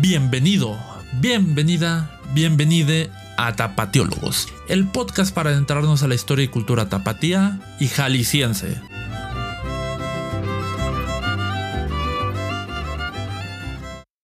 Bienvenido, bienvenida, bienvenide a Tapatiólogos, el podcast para adentrarnos a la historia y cultura tapatía y jalisciense.